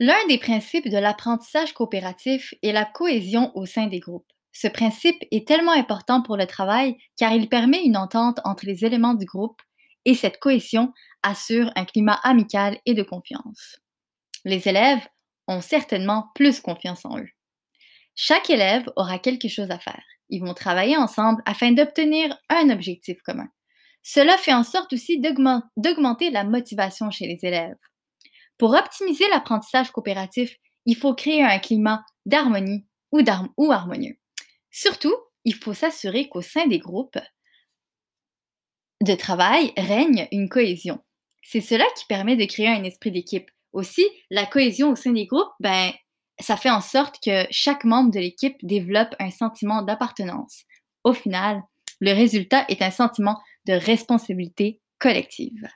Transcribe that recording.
L'un des principes de l'apprentissage coopératif est la cohésion au sein des groupes. Ce principe est tellement important pour le travail car il permet une entente entre les éléments du groupe et cette cohésion assure un climat amical et de confiance. Les élèves ont certainement plus confiance en eux. Chaque élève aura quelque chose à faire. Ils vont travailler ensemble afin d'obtenir un objectif commun. Cela fait en sorte aussi d'augmenter la motivation chez les élèves. Pour optimiser l'apprentissage coopératif, il faut créer un climat d'harmonie ou, harmonieux. Surtout, il faut s'assurer qu'au sein des groupes de travail règne une cohésion. C'est cela qui permet de créer un esprit d'équipe. Aussi, la cohésion au sein des groupes, ben, ça fait en sorte que chaque membre de l'équipe développe un sentiment d'appartenance. Au final, le résultat est un sentiment de responsabilité collective.